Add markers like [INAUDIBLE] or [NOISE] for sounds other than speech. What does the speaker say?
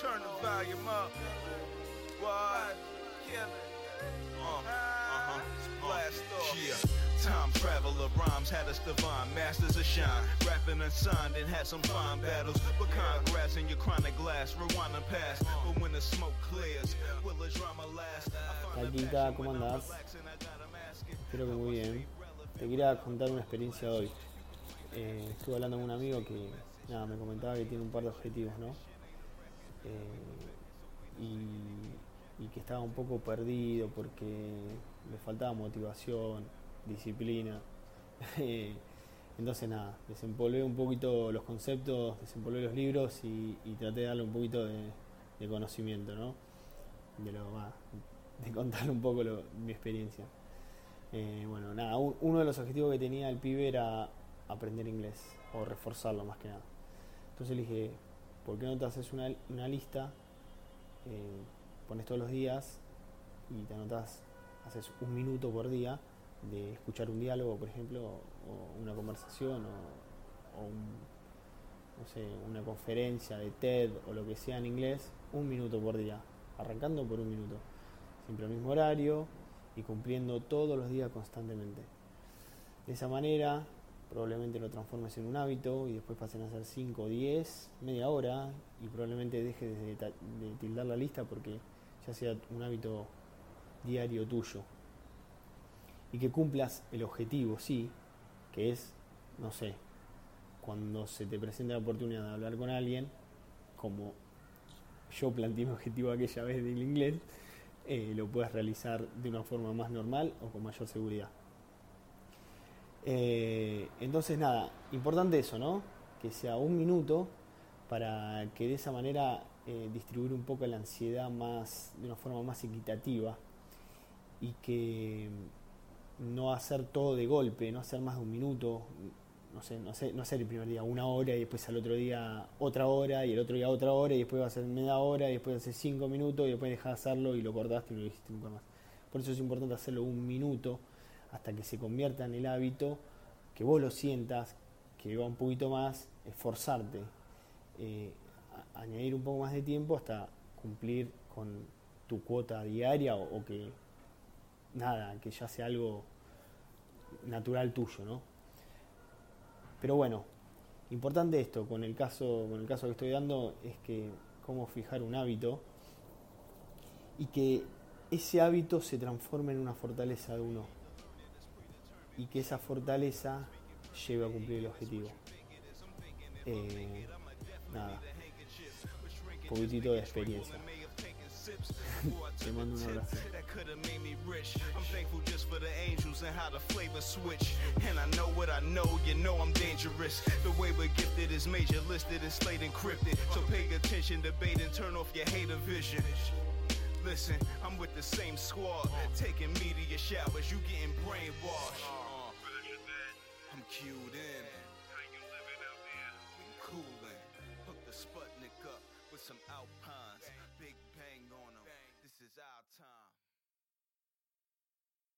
Turn the volume up. What? Kill. Uh, uh-huh. Blast off. Yeah. Time traveler rhymes had us divine, masters of shine. Rapping unsigned and had some fine battles. But congrats in your chronic glass, rewind and pass. But when the smoke clears, will the drama last? I find the Taquita, ¿cómo I'm andás? relaxing, I got a mask. Espero que muy bien. Te quería contar una experiencia de hoy. Eh, estuve hablando con un amigo que nada, me comentaba que tiene un par de objetivos, ¿no? Que estaba un poco perdido porque le faltaba motivación, disciplina. [LAUGHS] Eh, Entonces nada, desempolvé un poquito los conceptos, desempolvé los libros y, y traté de darle un poquito de, conocimiento, ¿no? De, lo, de contarle un poco mi experiencia. Eh, bueno, nada, un- uno de los objetivos que tenía el pibe era aprender inglés o reforzarlo más que nada. Entonces le dije, ¿por qué no te haces una, una lista? eh, pones todos los días y te anotas, haces un minuto por día de escuchar un diálogo, por ejemplo, o una conversación o, no sé, una conferencia de TED o lo que sea en inglés, un minuto por día, arrancando por un minuto, siempre al mismo horario y cumpliendo todos los días constantemente. De esa manera, probablemente lo transformes en un hábito y después pasen a ser 5, 10, media hora y probablemente dejes de, de tildar la lista porque ya sea un hábito diario tuyo. Y que cumplas el objetivo, sí, que es, no sé, cuando se te presenta la oportunidad de hablar con alguien, como yo planteé mi objetivo aquella vez del inglés, eh, lo puedas realizar de una forma más normal o con mayor seguridad. Eh, entonces, nada, importante eso, ¿no? Que sea un minuto para que de esa manera eh, distribuir un poco la ansiedad más de una forma más equitativa y que no hacer todo de golpe, no hacer más de un minuto, no sé, no hacer, no hacer el primer día una hora y después al otro día otra hora y el otro día otra hora y después va a ser media hora y después hacer cinco minutos y después dejar de hacerlo y lo cortaste y lo hiciste nunca más. Por eso es importante hacerlo un minuto hasta que se convierta en el hábito, que vos lo sientas, que va un poquito más, esforzarte, eh, añadir un poco más de tiempo hasta cumplir con tu cuota diaria o, o que nada, que ya sea algo natural tuyo, ¿no? Pero bueno, importante esto, con el caso, con el caso que estoy dando, es que cómo fijar un hábito y que ese hábito se transforme en una fortaleza de uno y que esa fortaleza lleve a cumplir el objetivo. Eh, nada, poquitito de experiencia. [LAUGHS] Te mando un abrazo. I'm thankful just for the angels and how the flavor switch. And I know what I know, you know I'm dangerous. The way we're gifted is major listed and slate encrypted. So pay attention, debate, and turn off your hater vision. Listen, I'm with the same squad, taking media showers, you getting brainwashed. some alpines. Bang. Big bang on them. Bang. This is our time.